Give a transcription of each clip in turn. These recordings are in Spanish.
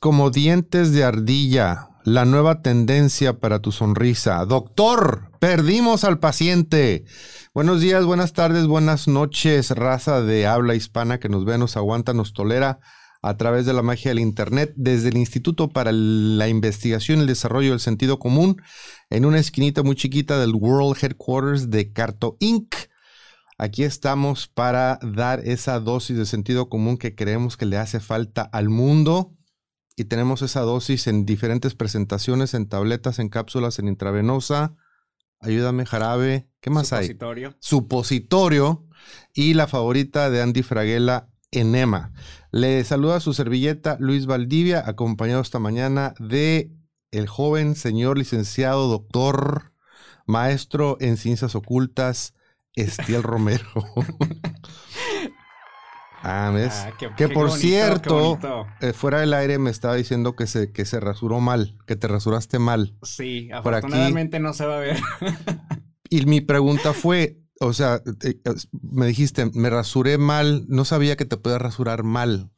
Como dientes de ardilla, la nueva tendencia para tu sonrisa. Doctor, perdimos al paciente. Buenos días, buenas tardes, buenas noches, raza de habla hispana que nos ve, nos aguanta, nos tolera a través de la magia del Internet desde el Instituto para la Investigación y el Desarrollo del Sentido Común en una esquinita muy chiquita del World Headquarters de Carto Inc. Aquí estamos para dar esa dosis de sentido común que creemos que le hace falta al mundo. Y tenemos esa dosis en diferentes presentaciones, en tabletas, en cápsulas, en intravenosa. Ayúdame, jarabe. ¿Qué más Supositorio. hay? Supositorio. Y la favorita de Andy Fraguela, enema. Le saluda su servilleta Luis Valdivia, acompañado esta mañana de el joven señor licenciado, doctor, maestro en ciencias ocultas, Estiel Romero. ah, ¿ves? Ah, qué- que qué por bonito, cierto, eh, fuera del aire me estaba diciendo que se, que se rasuró mal, que te rasuraste mal. Sí, aquí- afortunadamente no se va a ver. Y mi pregunta fue, o sea, eh, eh, me dijiste, me rasuré mal, no sabía que te podías rasurar mal.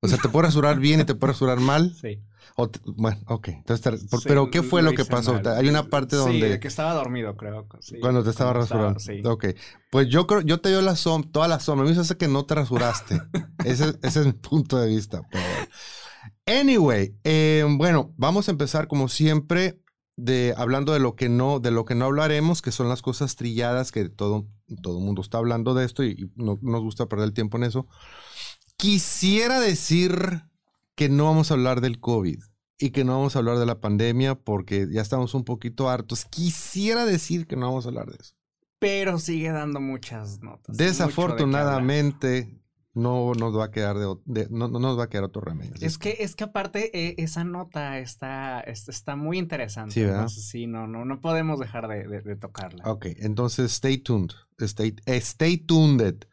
O sea, te puedo rasurar bien y te puedo rasurar mal. Sí. O te- bueno, ok. Entonces, por- Sí, pero ¿qué fue lo lo que pasó? mal. Hay una parte Sí, donde de que estaba dormido, creo. sí, cuando te estaba rasurando. sí. Ok. Pues yo creo, yo te dio la som toda la sombra. A mí me hace que no te rasuraste. ese, ese es mi punto de vista. pero. Anyway, eh, bueno, vamos a empezar como siempre de hablando de lo que no, de lo que no hablaremos, que son las cosas trilladas que todo todo el mundo está hablando de esto y, y no nos gusta perder el tiempo en eso. Quisiera decir que no vamos a hablar del COVID y que no vamos a hablar de la pandemia porque ya estamos un poquito hartos. Quisiera decir que no vamos a hablar de eso. Pero sigue dando muchas notas. Desafortunadamente no nos va a quedar de, de- no, no nos va a quedar otro remedio. Es que, es que aparte eh, esa nota está, es- está muy interesante. Sí, ¿verdad? entonces, sí, no, no, no podemos dejar de, de- de tocarla. Ok, entonces stay tuned. Stay, stay tuned.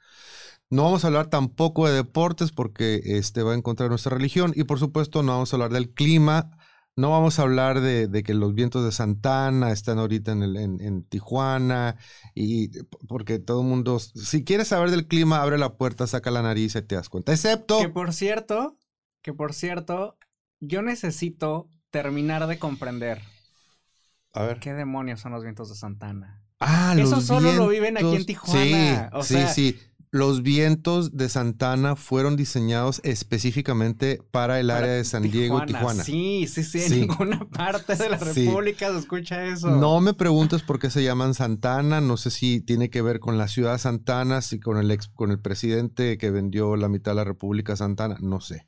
No vamos a hablar tampoco de deportes porque este va a encontrar nuestra religión y por supuesto no vamos a hablar del clima. No vamos a hablar de, de que los vientos de Santana están ahorita en, el- en- en Tijuana y porque todo el mundo, si quieres saber del clima, abre la puerta, saca la nariz y te das cuenta. Excepto, Que por cierto, que por cierto, yo necesito terminar de comprender a ver. qué demonios son los vientos de Santana. Ah, Eso los solo lo viven aquí en vientos- Tijuana, o Sí, sea- sí, sí. Los vientos de Santana fueron diseñados específicamente para el Para área de San Diego, Tijuana. Sí, sí, sí, en Sí. ninguna parte de la Sí. República se escucha eso. No me preguntes por qué se llaman Santana. No sé si tiene que ver con la ciudad Santana, si con el ex, con el presidente que vendió la mitad de la República Santana, no sé.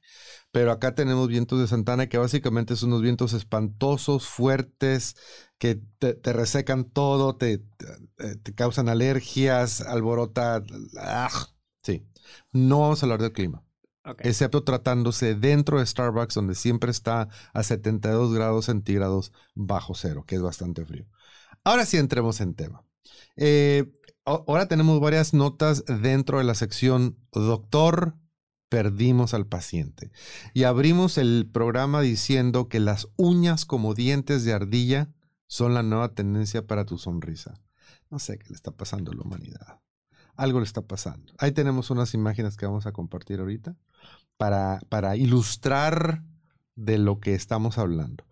Pero acá tenemos vientos de Santana que básicamente son unos vientos espantosos, fuertes, que te, te resecan todo, te, te- te causan alergias, alborota. ¡ah! Sí. No vamos a hablar del clima excepto tratándose dentro de Starbucks, donde siempre está a 72 grados centígrados bajo cero, que es bastante frío. Ahora sí entremos en tema. Eh, ahora tenemos varias notas dentro de la sección Doctor, perdimos al paciente. Y abrimos el programa diciendo que las uñas como dientes de ardilla son la nueva tendencia para tu sonrisa. No sé qué le está pasando a la humanidad. Algo le está pasando. Ahí tenemos unas imágenes que vamos a compartir ahorita para, para ilustrar de lo que estamos hablando.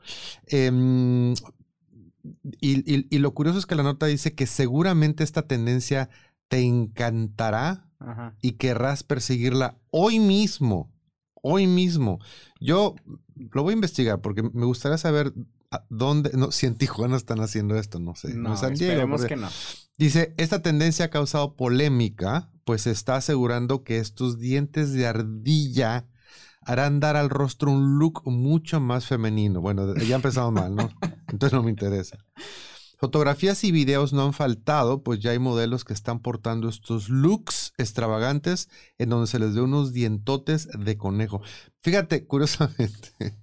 Em, y, lo curioso es que la nota dice que seguramente esta tendencia te encantará Ajá. y querrás perseguirla hoy mismo. Hoy mismo. Yo lo voy a investigar porque me gustaría saber a dónde, no, si en Tijuana están haciendo esto, no sé. No, en San Diego, esperemos que no. Dice, esta tendencia ha causado polémica, pues se está asegurando que estos dientes de ardilla harán dar al rostro un look mucho más femenino. Bueno, ya empezamos mal, ¿no? Entonces no me interesa. Fotografías y videos no han faltado, pues ya hay modelos que están portando estos looks extravagantes en donde se les ve unos dientotes de conejo. Fíjate, curiosamente,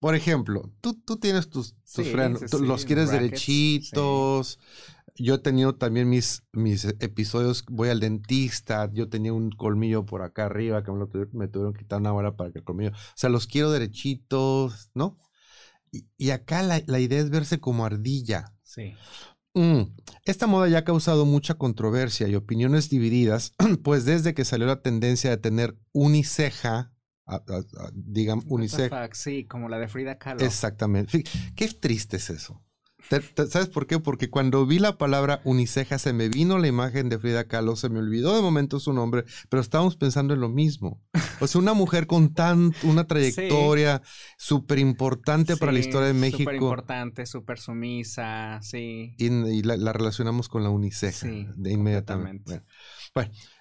por ejemplo, tú, tú tienes tus, tus Sí, frenos, sí, tú sí, los quieres brackets, derechitos. Yo he tenido también mis, mis episodios, voy al dentista, yo tenía un colmillo por acá arriba que me, lo tuvi- me tuvieron que quitar una hora para que el colmillo, o sea, los quiero derechitos, ¿no? Y, y acá la, la idea es verse como ardilla. Sí. Mm, Esta moda ya ha causado mucha controversia y opiniones divididas, pues desde que salió la tendencia de tener uniceja, digan uniceja. Sí, como la de Frida Kahlo. Exactamente. Qué triste es eso. ¿Sabes por qué? Porque cuando vi la palabra uniceja se me vino la imagen de Frida Kahlo, se me olvidó de momento su nombre, pero estábamos pensando en lo mismo. O sea, una mujer con tan, una trayectoria súper importante para la historia de México. Súper importante, súper sumisa, sí. Y, la, relacionamos con la uniceja de inmediatamente. Bueno,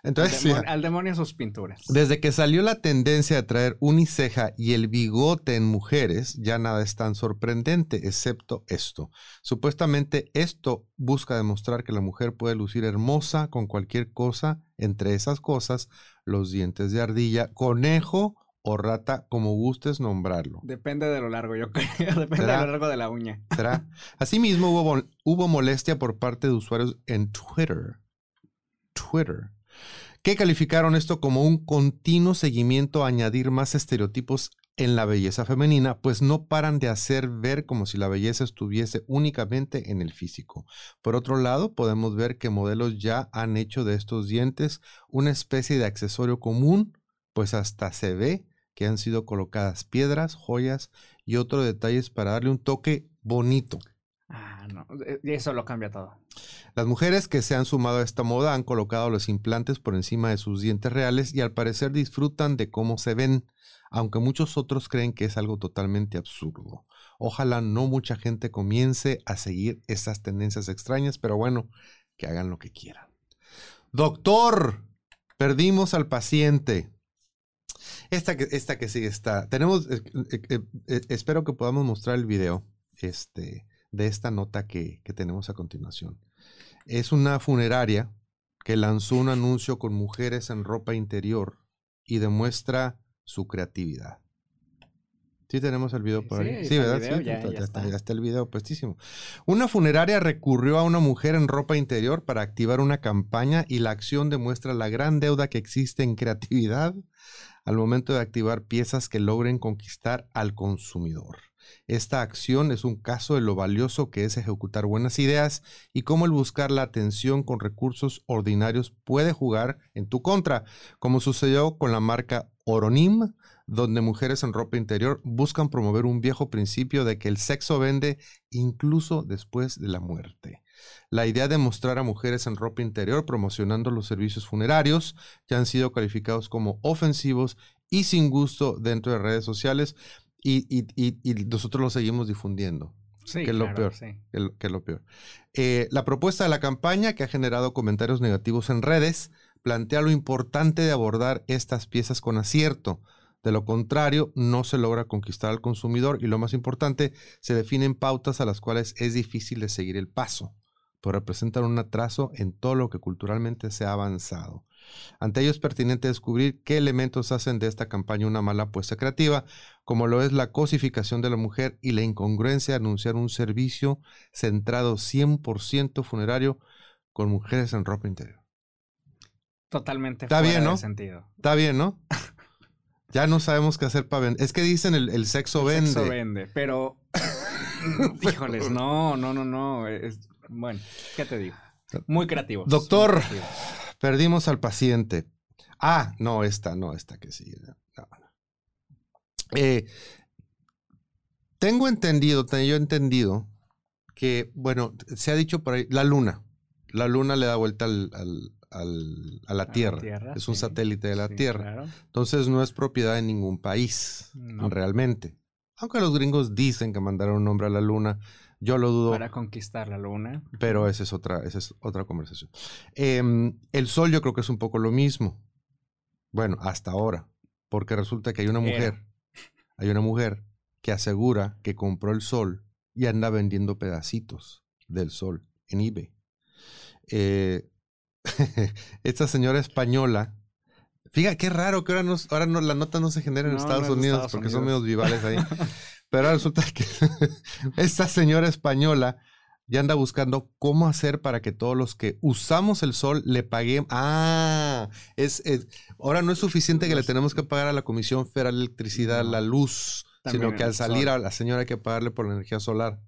entonces. Al demonio, sus pinturas. Desde que salió la tendencia de traer uniceja y el bigote en mujeres, ya nada es tan sorprendente, excepto esto. Supuestamente esto busca demostrar que la mujer puede lucir hermosa con cualquier cosa, entre esas cosas, los dientes de ardilla, conejo o rata, como gustes nombrarlo. Depende de lo largo, yo creo. Depende de lo largo de la uña. ¿Será? Asimismo, hubo, hubo molestia por parte de usuarios en Twitter Twitter, que calificaron esto como un continuo seguimiento a añadir más estereotipos en la belleza femenina, pues no paran de hacer ver como si la belleza estuviese únicamente en el físico. Por otro lado, podemos ver que modelos ya han hecho de estos dientes una especie de accesorio común, pues hasta se ve que han sido colocadas piedras, joyas y otros detalles para darle un toque bonito. Ah, no, eh, eso lo cambia todo. Las mujeres que se han sumado a esta moda han colocado los implantes por encima de sus dientes reales y al parecer disfrutan de cómo se ven, aunque muchos otros creen que es algo totalmente absurdo. Ojalá no mucha gente comience a seguir esas tendencias extrañas, pero bueno, que hagan lo que quieran. Doctor, perdimos al paciente. Esta que, esta que está. Tenemos, eh, eh, espero que podamos mostrar el video. Este, de esta nota que, tenemos a continuación. Es una funeraria que lanzó un anuncio con mujeres en ropa interior y demuestra su creatividad. Sí tenemos el video por ahí. Sí, ¿verdad? sí, ya, está, ya, está, el video puestísimo. Una funeraria recurrió a una mujer en ropa interior para activar una campaña y la acción demuestra la gran deuda que existe en creatividad al momento de activar piezas que logren conquistar al consumidor. Esta acción es un caso de lo valioso que es ejecutar buenas ideas y cómo el buscar la atención con recursos ordinarios puede jugar en tu contra, como sucedió con la marca Oronim, donde mujeres en ropa interior buscan promover un viejo principio de que el sexo vende incluso después de la muerte. La idea de mostrar a mujeres en ropa interior promocionando los servicios funerarios ya han sido calificados como ofensivos y sin gusto dentro de redes sociales, y, nosotros lo seguimos difundiendo. Sí, que es lo peor. Que, lo peor. Eh, la propuesta de la campaña, que ha generado comentarios negativos en redes, plantea lo importante de abordar estas piezas con acierto. De lo contrario, no se logra conquistar al consumidor y lo más importante, se definen pautas a las cuales es difícil de seguir el paso, pues representan un atraso en todo lo que culturalmente se ha avanzado. Ante ello es pertinente descubrir qué elementos hacen de esta campaña una mala apuesta creativa, como lo es la cosificación de la mujer y la incongruencia de anunciar un servicio centrado 100% funerario con mujeres en ropa interior. Totalmente. Está bien, ¿no? Sentido. Está bien, ¿no? ya no sabemos qué hacer para vender. Es que dicen el, sexo vende. El sexo vende, pero... Híjoles, no, no, no, no. bueno, ¿qué te digo? Muy creativo. Doctor, perdimos al paciente. Ah, no, esta, no, esta que sigue. Eh, tengo entendido, tengo yo entendido que, bueno, se ha dicho por ahí, la luna. La luna le da vuelta al, a la Tierra. es un satélite de la Tierra. Entonces no es propiedad de ningún país, realmente. Aunque los gringos dicen que mandaron un nombre a la luna, yo lo dudo. Para conquistar la luna. Pero esa es otra, esa es otra conversación. Em, el sol yo creo que es un poco lo mismo. Bueno, hasta ahora. Porque resulta que hay una mujer, hay una mujer que asegura que compró el sol y anda vendiendo pedacitos del sol en eBay. Eh, esta señora española, fíjate qué raro que ahora, no, ahora no, la nota no se genera en Estados Unidos porque son medios vivales ahí. Pero resulta que esta señora española ya anda buscando cómo hacer para que todos los que usamos el sol le paguen. Ah, es, ahora no es suficiente que le tenemos que pagar a la Comisión Federal de Electricidad la luz, sino que al salir a la señora hay que pagarle por la energía solar.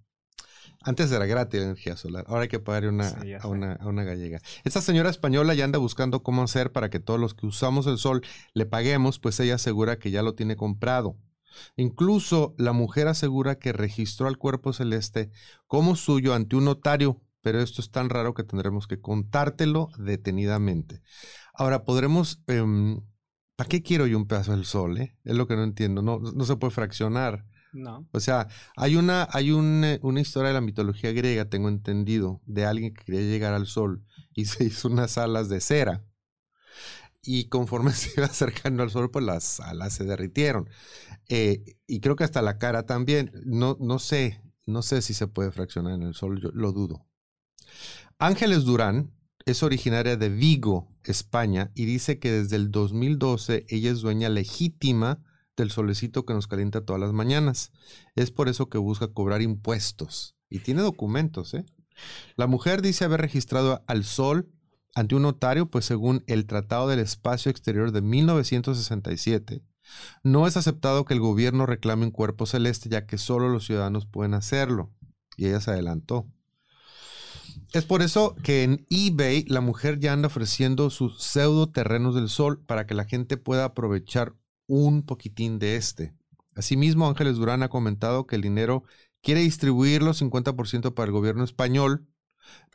Antes era gratis la energía solar, ahora hay que pagar una, Sí, a, una, a una gallega. Esta señora española ya anda buscando cómo hacer para que todos los que usamos el sol le paguemos, pues ella asegura que ya lo tiene comprado. Incluso la mujer asegura que registró al cuerpo celeste como suyo ante un notario, pero esto es tan raro que tendremos que contártelo detenidamente. Ahora, podremos... em, ¿Para qué quiero yo un pedazo del sol? eh? Es lo que no entiendo. No, no se puede fraccionar. No. O sea, hay una, hay un, eh, una historia de la mitología griega, tengo entendido, de alguien que quería llegar al sol y se hizo unas alas de cera. Y conforme se iba acercando al sol, pues las alas se derritieron. Eh, y creo que hasta la cara también. No, no sé, no sé si se puede fraccionar en el sol, yo lo dudo. Ángeles Durán es originaria de Vigo, España, y dice que desde el 2012 ella es dueña legítima del solecito que nos calienta todas las mañanas. Es por eso que busca cobrar impuestos. Y tiene documentos, ¿eh? La mujer dice haber registrado al sol ante un notario, pues según el Tratado del Espacio Exterior de 1967, no es aceptado que el gobierno reclame un cuerpo celeste, ya que solo los ciudadanos pueden hacerlo. Y ella se adelantó. Es por eso que en eBay la mujer ya anda ofreciendo sus pseudo terrenos del sol para que la gente pueda aprovechar un poquitín de este. Asimismo, Ángeles Durán ha comentado que el dinero quiere distribuirlo 50% para el gobierno español,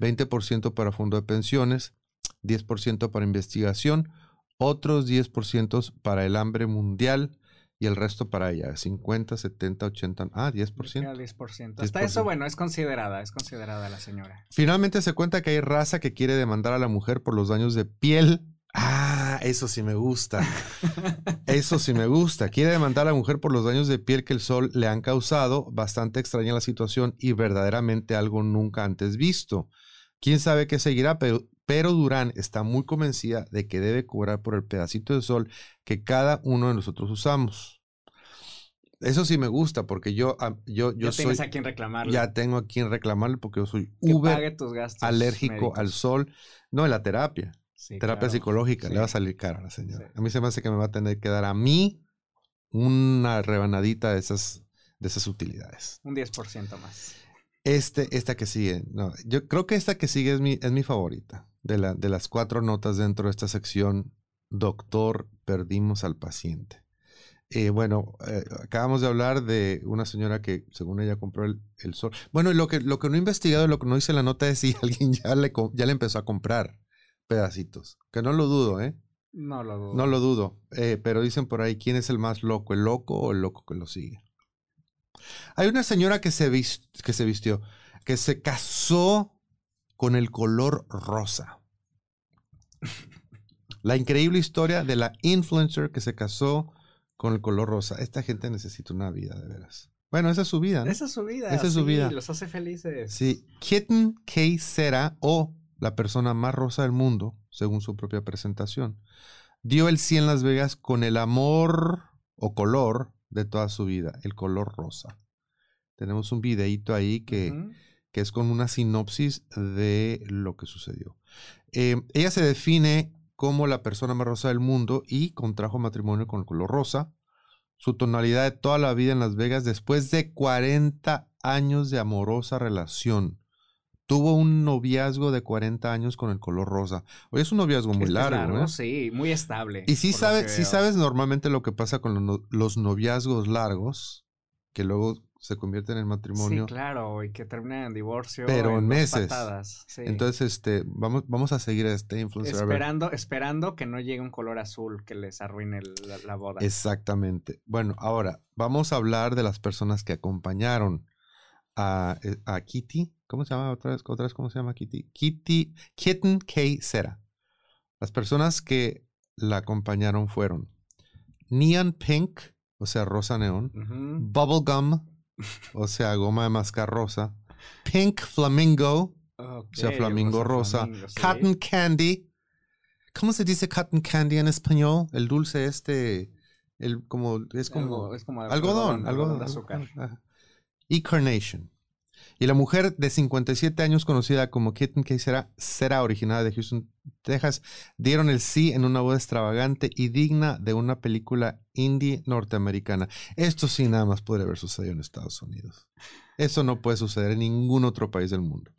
20% para fondo de pensiones, 10% para investigación, otros 10% para el hambre mundial y el resto para ella, 50, 70, 80, ah, 10%. 10%. Hasta eso, bueno, es considerada, es considerada la señora. Finalmente se cuenta que hay raza que quiere demandar a la mujer por los daños de piel. Ah, eso sí me gusta. Eso sí me gusta. Quiere demandar a la mujer por los daños de piel que el sol le han causado. Bastante extraña la situación y verdaderamente algo nunca antes visto. Quién sabe qué seguirá, pero, pero Durán está muy convencida de que debe cobrar por el pedacito de sol que cada uno de nosotros usamos. Eso sí me gusta porque yo, ah, yo, yo ya soy, tienes a quien reclamarle. ya tengo a quien reclamarle porque yo soy que uber tus gastos alérgico al sol. No, en la terapia. Sí, terapia claro. psicológica. Sí. Le va a salir cara a la señora. Sí. A mí se me hace que me va a tener que dar a mí una rebanadita de esas, de esas utilidades. Un 10% más. Este, esta que sigue. No, yo creo que esta que sigue es mi, es mi favorita. De, la, de las cuatro notas dentro de esta sección. Doctor, perdimos al paciente. Eh, bueno, eh, acabamos de hablar de una señora que, según ella, compró el, el sol. Bueno, lo que, lo que no he investigado, lo que no hice en la nota es si alguien ya le, ya le empezó a comprar pedacitos. Que no lo dudo, ¿eh? No lo dudo. No lo dudo. Eh, pero dicen por ahí, ¿quién es el más loco? ¿El loco o el loco que lo sigue? Hay una señora que se, que se vistió, que se casó con el color rosa. La increíble historia de la influencer que se casó con el color rosa. Esta gente necesita una vida, de veras. Bueno, esa es su vida. ¿no? Esa es su vida. Esa es su sí, vida. Los hace felices. Sí, Kitten K. Cera, o la persona más rosa del mundo, según su propia presentación, dio el sí en Las Vegas con el amor o color de toda su vida, el color rosa. Tenemos un videíto ahí que. Que es con una sinopsis de lo que sucedió. Eh, ella se define como la persona más rosa del mundo y contrajo matrimonio con el color rosa. Su tonalidad de toda la vida en Las Vegas después de 40 años de amorosa relación. Tuvo un noviazgo de 40 años con el color rosa. Oye, es un noviazgo muy Este es largo, ¿eh? Sí, muy estable. Y sí, sabe, sabes normalmente lo que pasa con los, no- los noviazgos largos, que luego se convierten en matrimonio. Sí, claro, y que termina en divorcio. Pero en meses. patadas, sí. Entonces, este, vamos, vamos a seguir a este influencer. esperando, esperando que no llegue un color azul que les arruine la, la boda. Exactamente. Bueno, ahora vamos a hablar de las personas que acompañaron a, eh, a Kitty. ¿Cómo se llama otra vez? ¿Otra vez cómo se llama Kitty? Kitty, Kitten K. Cera. Las personas que la acompañaron fueron Neon Pink, o sea, rosa neón. Bubblegum, o sea, goma de mascar rosa. Pink Flamingo, o sea, flamingo rosa. flamingo, sí. Cotton Candy. ¿Cómo se dice cotton candy en español? El dulce este, el como es como es como algodón, algodón de azúcar. Ajá. Y Carnation. Y la mujer de 57 años conocida como Kitten K. Cera, Cera, originada de Houston, Texas, dieron el sí en una boda extravagante y digna de una película indie norteamericana. Esto sí nada más podría haber sucedido en Estados Unidos. Eso no puede suceder en ningún otro país del mundo.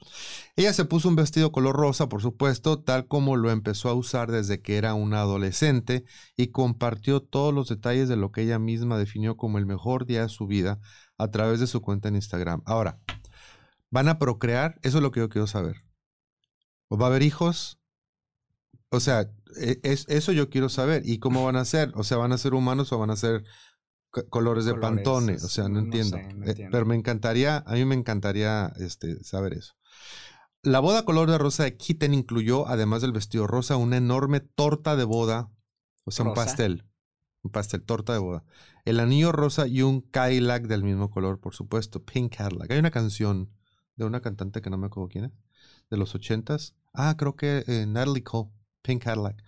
Ella se puso un vestido color rosa, por supuesto, tal como lo empezó a usar desde que era una adolescente y compartió todos los detalles de lo que ella misma definió como el mejor día de su vida a través de su cuenta en Instagram. Ahora, ¿van a procrear? Eso es lo que yo quiero saber. ¿O va a haber hijos? O sea, e, es, eso yo quiero saber. ¿Y cómo van a ser? O sea, ¿van a ser humanos o van a ser colores de Pantone? O sea, no, entiendo. Eh, pero me encantaría, a mí me encantaría este, saber eso. La boda color de rosa de Kitten incluyó, además del vestido rosa, una enorme torta de boda, o sea, un pastel. Un pastel, torta de boda. El anillo rosa y un Cadillac del mismo color, por supuesto, Pink Cadillac. Hay una canción de una cantante que no me acuerdo quién es, de los ochentas. Ah, creo que eh, Natalie Cole. Pink Cadillac.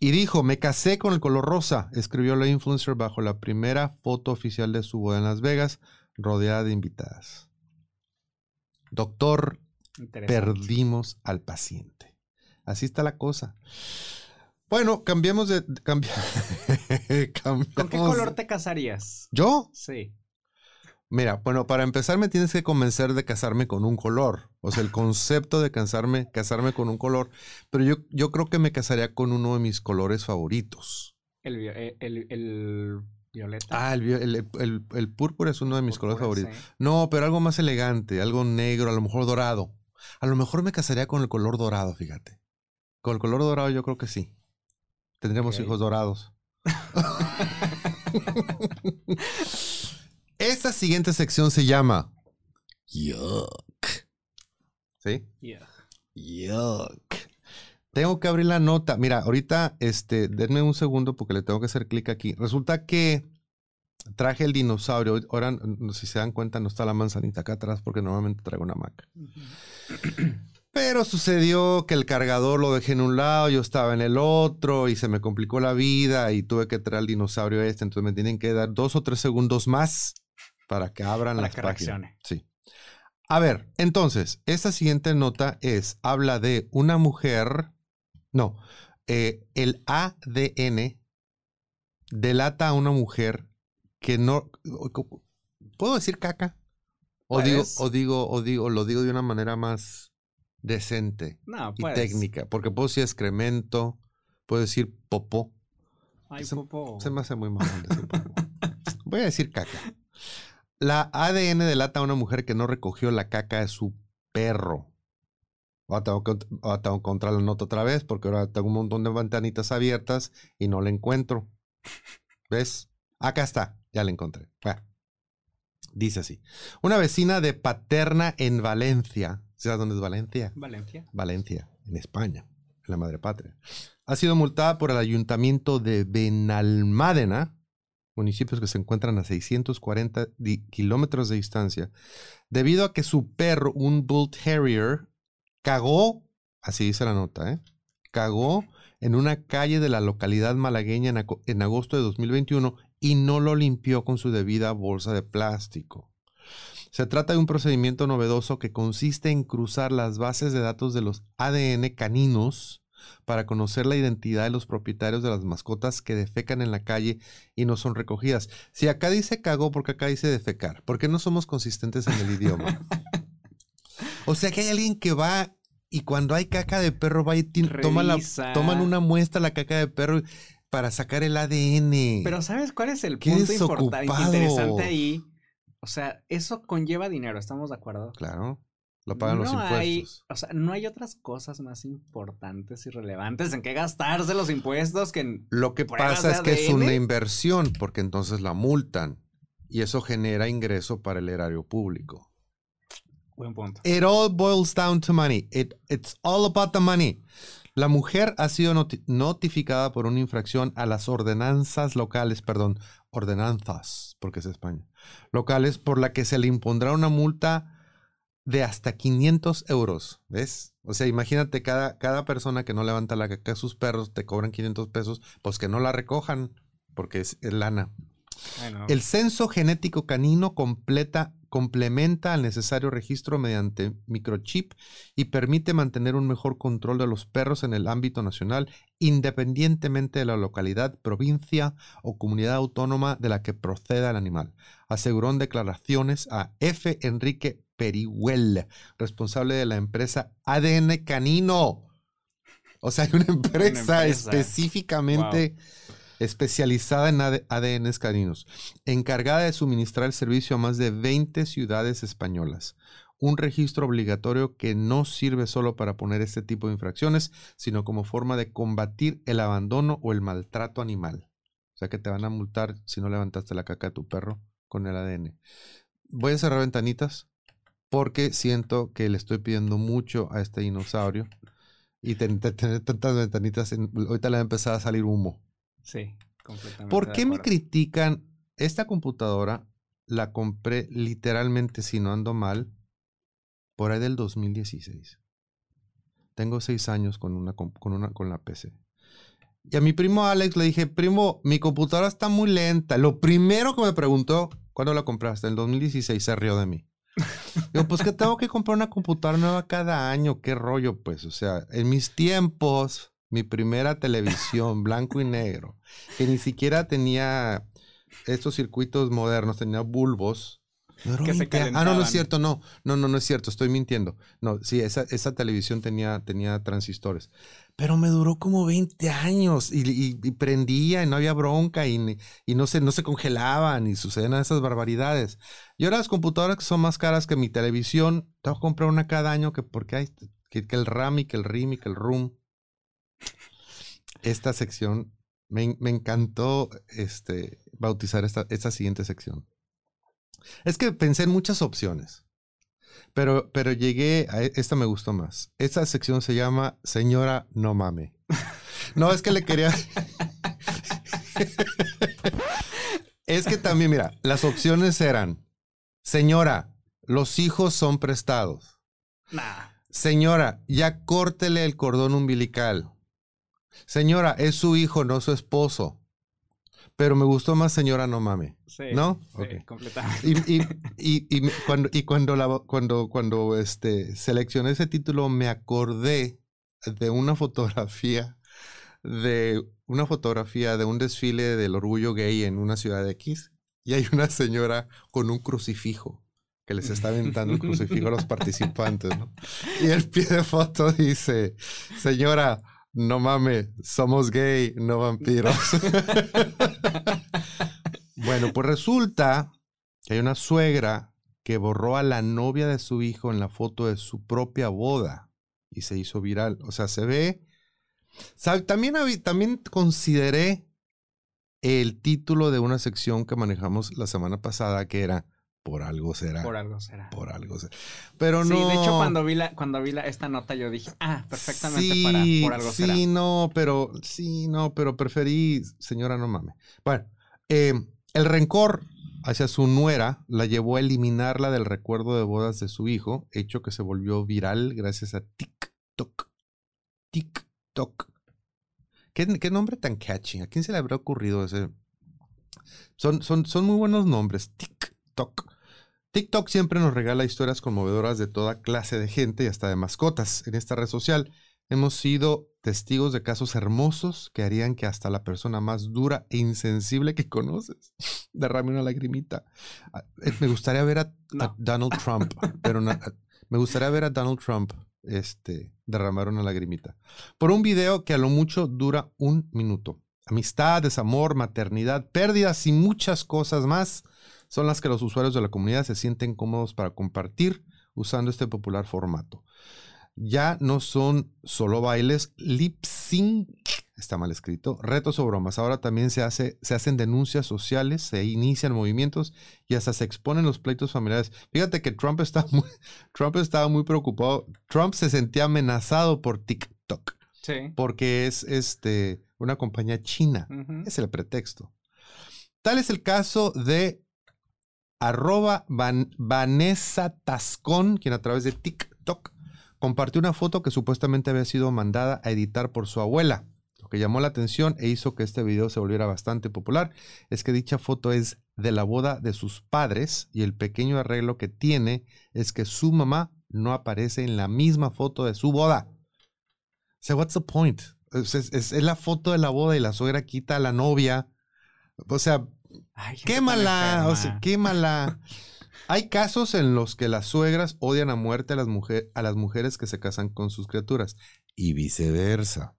Y dijo, me casé con el color rosa, escribió la influencer bajo la primera foto oficial de su boda en Las Vegas, rodeada de invitadas. Doctor, perdimos al paciente. Así está la cosa. Bueno, cambiemos de... ¿Con qué color te casarías? ¿Yo? Sí. Mira, bueno, para empezar me tienes que convencer de casarme con un color. O sea, el concepto de casarme, casarme con un color. Pero yo, yo creo que me casaría con uno de mis colores favoritos. El, eh, violeta. Ah, el, púrpura es uno de mis colores favoritos. No, pero algo más elegante, algo negro, a lo mejor dorado. A lo mejor me casaría con el color dorado, fíjate. Con el color dorado yo creo que sí. Tendríamos hijos dorados. Esta siguiente sección se llama Yuck. ¿Sí? Yuck. Yuck. Tengo que abrir la nota. Mira, ahorita, este, denme un segundo porque le tengo que hacer clic aquí. Resulta que traje el dinosaurio. Ahora, si se dan cuenta, no está la manzanita acá atrás porque normalmente traigo una maca. Pero sucedió que el cargador lo dejé en un lado, yo estaba en el otro y se me complicó la vida y tuve que traer el dinosaurio este. Entonces me tienen que dar dos o tres segundos más para que abran la las páginas. Sí. A ver, entonces, esta siguiente nota es, habla de una mujer, no, eh, el ADN delata a una mujer que no, ¿puedo decir caca? O digo, o digo, o digo, lo digo de una manera más decente y técnica, porque puedo decir excremento, puedo decir popó. Ay, se, popó. se me hace muy mal decir popó. Voy a decir caca. La ADN delata a una mujer que no recogió la caca de su perro. Ahora tengo que, encontrar la nota otra vez porque ahora tengo un montón de ventanitas abiertas y no la encuentro. ¿Ves? Acá está, ya la encontré. dice así. Una vecina de Paterna en Valencia. ¿Sabes dónde es Valencia? Valencia. Valencia, en España, en la madre patria. Ha sido multada por el ayuntamiento de Benalmádena municipios que se encuentran a 640 kilómetros de distancia, debido a que su perro, un Bull Terrier, cagó, así dice la nota, ¿eh? cagó en una calle de la localidad malagueña en, en agosto de 2021 y no lo limpió con su debida bolsa de plástico. Se trata de un procedimiento novedoso que consiste en cruzar las bases de datos de los ADN caninos para conocer la identidad de los propietarios de las mascotas que defecan en la calle y no son recogidas. Si acá dice cagó, porque acá dice defecar? ¿Por qué no somos consistentes en el idioma? O sea que hay alguien que va y cuando hay caca de perro va y toma la, toman una muestra la caca de perro para sacar el ADN. Pero ¿sabes cuál es el punto importante, interesante ahí? O sea, eso conlleva dinero, ¿estamos de acuerdo? Claro. Lo pagan los impuestos. Hay, o sea, no hay otras cosas más importantes y relevantes en qué gastarse los impuestos que en Lo que pasa es que es una inversión, porque entonces la multan. Y eso genera ingreso para el erario público. Buen punto. It all boils down to money. It, it's all about the money. La mujer ha sido notificada por una infracción a las ordenanzas locales, perdón, ordenanzas, porque es España, locales, por la que se le impondrá una multa de hasta 500 euros, ¿ves? O sea, imagínate cada, cada persona que no levanta la caca a sus perros, te cobran 500 pesos, pues que no la recojan, porque es, lana. El censo genético canino completa complementa al necesario registro mediante microchip y permite mantener un mejor control de los perros en el ámbito nacional, independientemente de la localidad, provincia o comunidad autónoma de la que proceda el animal, aseguró en declaraciones a F. Enrique Perihuel, responsable de la empresa ADN Canino. O sea, hay una empresa, empresa. específicamente especializada en ADN caninos, encargada de suministrar el servicio a más de 20 ciudades españolas. Un registro obligatorio que no sirve solo para poner este tipo de infracciones, sino como forma de combatir el abandono o el maltrato animal. O sea que te van a multar si no levantaste la caca de tu perro con el ADN. Voy a cerrar ventanitas porque siento que le estoy pidiendo mucho a este dinosaurio y tener tantas ventanitas, en, ahorita le va a empezar a salir humo. Sí, completamente. ¿Por qué me critican? Esta computadora la compré literalmente, si no ando mal, por ahí del 2016. Tengo seis años con, una, con, una, con la PC. Y a mi primo Alex le dije, primo, mi computadora está muy lenta. Lo primero que me preguntó, ¿cuándo la compraste? En el 2016 se rió de mí. Digo, pues que tengo que comprar una computadora nueva cada año. ¿Qué rollo? Pues, o sea, en mis tiempos, mi primera televisión blanco y negro, que ni siquiera tenía estos circuitos modernos, tenía bulbos. No que se ah, no, no es cierto, no. No, no, no es cierto, estoy mintiendo. No, sí, esa, esa televisión tenía, tenía transistores. Pero me duró como 20 años y, y, y prendía y no había bronca y, y, no, se, no se congelaban y suceden esas barbaridades. Y ahora las computadoras que son más caras que mi televisión, tengo que comprar una cada año que porque hay que, que el RAM y que el RIM y que el RUM esta sección, me, me encantó este, bautizar esta, esta, siguiente sección. Es que pensé en muchas opciones, pero, pero llegué a e, esta me gustó más. Esta sección se llama Señora No Mame. No, es que le quería... es que también, mira, las opciones eran, señora, los hijos son prestados. Nah. Señora, ya córtele el cordón umbilical. Señora, es su hijo, no su esposo. Pero me gustó más señora, no mame. Sí, ¿No? Sí, Ok. completamente. Y, y, y, y me- cuando, y cuando, la, cuando, cuando este, seleccioné ese título, me acordé de una fotografía de una fotografía de un desfile del orgullo gay en una ciudad X. Y hay una señora con un crucifijo que les está aventando el crucifijo a los participantes, ¿no? Y el pie de foto dice, señora, no mames, somos gay, no vampiros. bueno, pues resulta que hay una suegra que borró a la novia de su hijo en la foto de su propia boda y se hizo viral. O sea, se ve... ¿Sabe? También, también consideré el título de una sección que manejamos la semana pasada que era Por algo será. Por algo será. Por algo será. Pero sí, no... de hecho, cuando vi, la, cuando vi la, esta nota, yo dije, ah, perfectamente sí, para por algo sí, será. no, pero sí, no, pero preferí, señora, no mames. Bueno, eh, el rencor hacia su nuera la llevó a eliminarla del recuerdo de bodas de su hijo, hecho que se volvió viral gracias a TikTok. TikTok. ¿Qué, qué nombre tan catchy? ¿A quién se le habrá ocurrido ese? Son, son, son muy buenos nombres. TikTok. TikTok siempre nos regala historias conmovedoras de toda clase de gente y hasta de mascotas. En esta red social hemos sido testigos de casos hermosos que harían que hasta la persona más dura e insensible que conoces derrame una lagrimita. Ah, eh, Me gustaría ver a, a No. Donald Trump, pero na- me gustaría ver a Donald Trump este, derramar una lagrimita. Por un video que a lo mucho dura un minuto. Amistad, desamor, maternidad, pérdidas y muchas cosas más son las que los usuarios de la comunidad se sienten cómodos para compartir usando este popular formato. Ya no son solo bailes, lip sync, está mal escrito, retos o bromas. Ahora también se, hace, se hacen denuncias sociales, se inician movimientos y hasta se exponen los pleitos familiares. Fíjate que Trump, está muy, Trump estaba muy preocupado. Trump se sentía amenazado por TikTok Sí. porque es este, una compañía china. Es el pretexto. Tal es el caso de arroba Van- Vanessa Tascón, quien a través de TikTok compartió una foto que supuestamente había sido mandada a editar por su abuela. que llamó la atención e hizo que este video se volviera bastante popular es que dicha foto es de la boda de sus padres y el pequeño arreglo que tiene es que su mamá no aparece en la misma foto de su boda. O sea, what's the point? Es- es la foto de la boda y la suegra quita a la novia. O sea, Ay, quémala, o sea, quémala. Hay casos en los que las suegras odian a muerte a las, mujer- a las mujeres que se casan con sus criaturas y viceversa.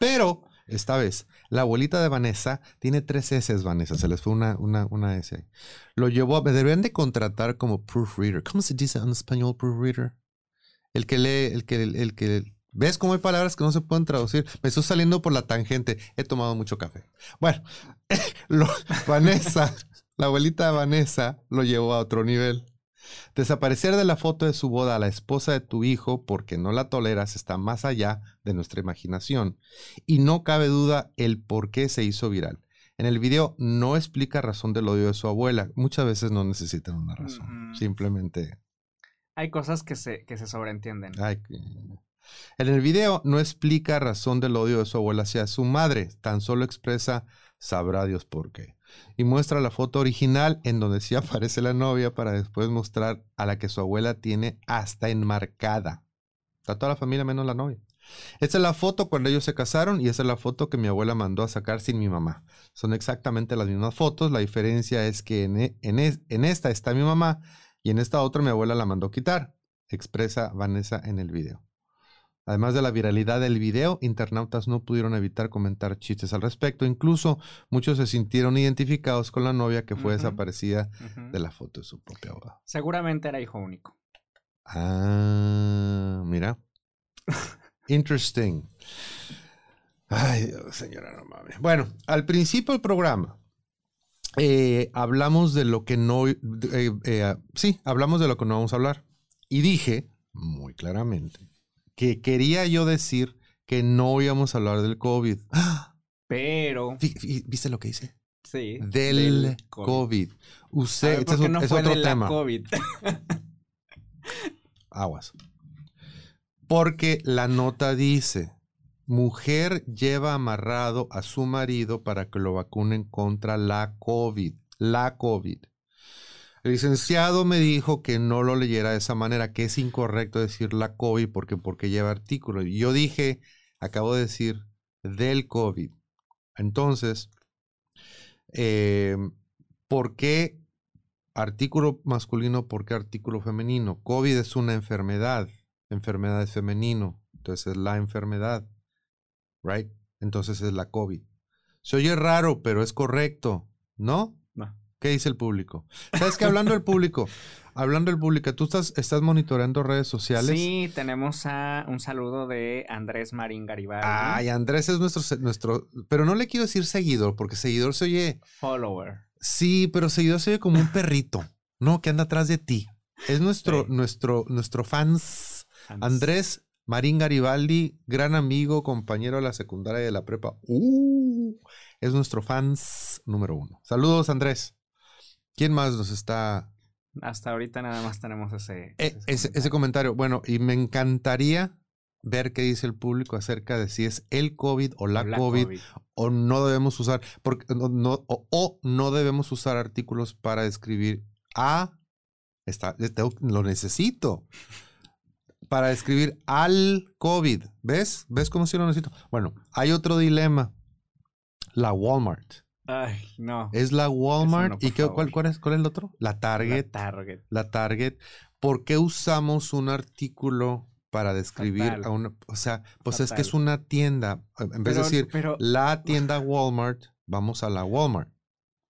Pero esta vez, la abuelita de Vanessa tiene tres S, Vanessa, se les fue una, una, una S. ahí. Lo llevó a... Deberían de contratar como proofreader. ¿Cómo se dice en español proofreader? El que lee, el que, el, que... ¿Ves cómo hay palabras que no se pueden traducir? Me estoy saliendo por la tangente. He tomado mucho café. Bueno, lo- Vanessa, la abuelita de Vanessa, lo llevó a otro nivel. Desaparecer de la foto de su boda a la esposa de tu hijo porque no la toleras está más allá de nuestra imaginación. Y no cabe duda el por qué se hizo viral. En el video no explica razón del odio de su abuela. Muchas veces no necesitan una razón. Simplemente Hay cosas que se, que se sobreentienden. Ay, que- En el video no explica razón del odio de su abuela hacia su madre, tan solo expresa sabrá Dios por qué. Y muestra la foto original en donde sí aparece la novia para después mostrar a la que su abuela tiene hasta enmarcada. Está toda la familia menos la novia. Esta es la foto cuando ellos se casaron y esa es la foto que mi abuela mandó a sacar sin mi mamá. Son exactamente las mismas fotos, la diferencia es que en, e- en en esta está mi mamá y en esta otra mi abuela la mandó quitar, expresa Vanessa en el video. Además de la viralidad del video, internautas no pudieron evitar comentar chistes al respecto. Incluso muchos se sintieron identificados con la novia que fue desaparecida de la foto de su propia boda. Seguramente era hijo único. Ah, mira. Interesting. Ay, Dios, señora, no mames. Bueno, al principio del programa eh, hablamos de lo que no. eh, eh, sí, hablamos de lo que no vamos a hablar. Y dije, muy claramente, que quería yo decir que no íbamos a hablar del COVID. ¡Ah! Pero, ¿Viste lo que hice? sí. Del, COVID. A Usted, ver, este ¿por es, no es fue otro de la tema. COVID? Aguas. Porque la nota dice, mujer lleva amarrado a su marido para que lo vacunen contra la COVID. La COVID. El licenciado me dijo que no lo leyera de esa manera, que es incorrecto decir la COVID porque, porque lleva artículo. Y yo dije, acabo de decir del COVID. Entonces, eh, ¿por qué artículo masculino? ¿Por qué artículo femenino? COVID es una enfermedad. Enfermedad es femenino. Entonces es la enfermedad. Right? Entonces es la COVID. Se oye raro, pero es correcto. ¿No? ¿Qué dice el público? ¿Sabes que Hablando del público, hablando del público, ¿tú estás, estás monitoreando redes sociales? Sí, tenemos a un saludo de Andrés Marín Garibaldi. Ay, Andrés es nuestro, nuestro, pero no le quiero decir seguidor, porque seguidor se oye, Follower. sí, pero seguidor se oye como un perrito, ¿no? Que anda atrás de ti. Es nuestro, Sí. nuestro, nuestro fans. Andrés Marín Garibaldi, gran amigo, compañero de la secundaria y de la prepa. Uh, es nuestro fans número uno. Saludos, Andrés. ¿Quién más nos está Hasta ahorita nada más tenemos ese. Eh, ese, ese comentario, bueno, y me encantaría ver qué dice el público acerca de si es el COVID o la, La COVID, o no debemos usar, porque no, no- o, o no debemos usar artículos para describir a, está, le tengo- lo necesito, para describir al COVID. ¿Ves? ¿Ves cómo sí lo necesito? Bueno, hay otro dilema. La Walmart. Ay, no. Es la Walmart. no, ¿Y qué, cuál, cuál es, cuál es el otro? La Target La Target. la Target, ¿por qué usamos un artículo para describir Fatal. a una, o sea, pues es que es una tienda, en vez de decir pero la tienda Walmart, vamos a la Walmart.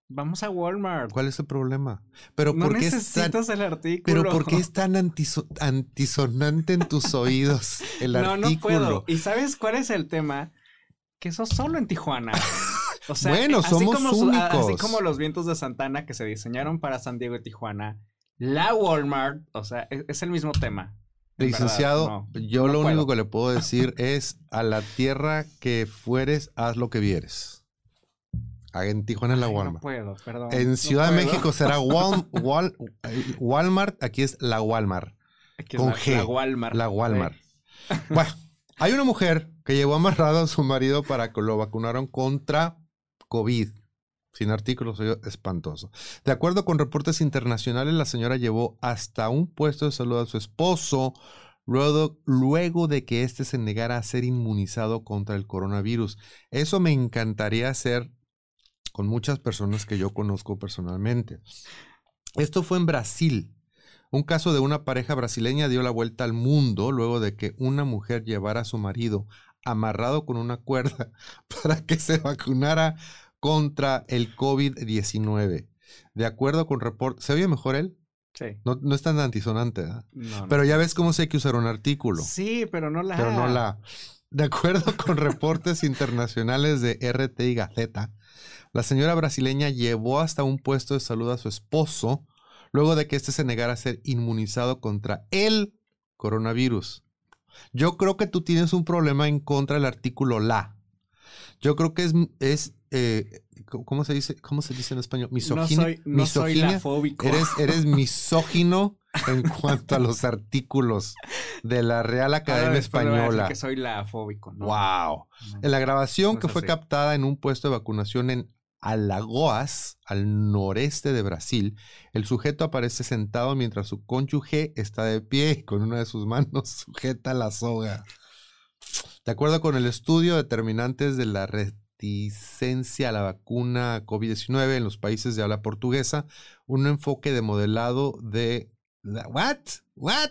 vamos a Walmart. ¿Cuál es el problema? Pero no ¿por qué es tan, necesitas el artículo. pero por qué es tan antiso- antisonante en tus oídos el no, artículo? no puedo. ¿Y sabes cuál es el tema? Que eso solo en Tijuana. O sea, Bueno, así somos como su- a- así únicos. como los vientos de Santana que se diseñaron para San Diego y Tijuana, la Walmart, o sea, es, es el mismo tema. En Licenciado, verdad, no. yo no lo único que le puedo decir es a la tierra que fueres, haz lo que vieres. Ah, En Tijuana es la Ay, Walmart. No puedo, perdón. En Ciudad de puedo. México será Wal- Wal- Walmart, aquí es la Walmart, Aquí es con la, G, la Walmart. la Walmart. Bueno, Hay una mujer que llevó amarrado a su marido para que lo vacunaron contra COVID. Sin artículos, espantoso. De acuerdo con reportes internacionales, la señora llevó hasta un puesto de salud a su esposo luego, luego de que éste se negara a ser inmunizado contra el coronavirus. Eso me encantaría hacer con muchas personas que yo conozco personalmente. Esto fue en Brasil. Un caso de una pareja brasileña dio la vuelta al mundo luego de que una mujer llevara a su marido amarrado con una cuerda para que se vacunara contra el COVID-19. De acuerdo con reportes, ¿se oye mejor él? Sí. No, no es tan antisonante, ¿verdad? No, no. Pero ya ves cómo sé que usar un artículo. Sí, pero no la. Pero no la. De acuerdo con reportes internacionales de RT y Gaceta, la señora brasileña llevó hasta un puesto de salud a su esposo luego de que éste se negara a ser inmunizado contra el coronavirus. Yo creo que tú tienes un problema en contra del artículo la. Yo creo que es, es eh, ¿cómo se dice? ¿Cómo se dice en español? No Misoginia. soy, no soy misoginia. la fóbico. Eres, eres misógino en cuanto a los artículos de la Real Academia Después le voy a decir Española. que soy la fóbico. ¿no? Wow. No. En la grabación No que es fue así. captada en un puesto de vacunación en Alagoas, al noreste de Brasil, el sujeto aparece sentado mientras su cónyuge está de pie y con una de sus manos sujeta la soga. De acuerdo con el estudio, determinantes de la reticencia a la vacuna COVID-19 en los países de habla portuguesa, un enfoque de modelado de... ¿What? ¿What?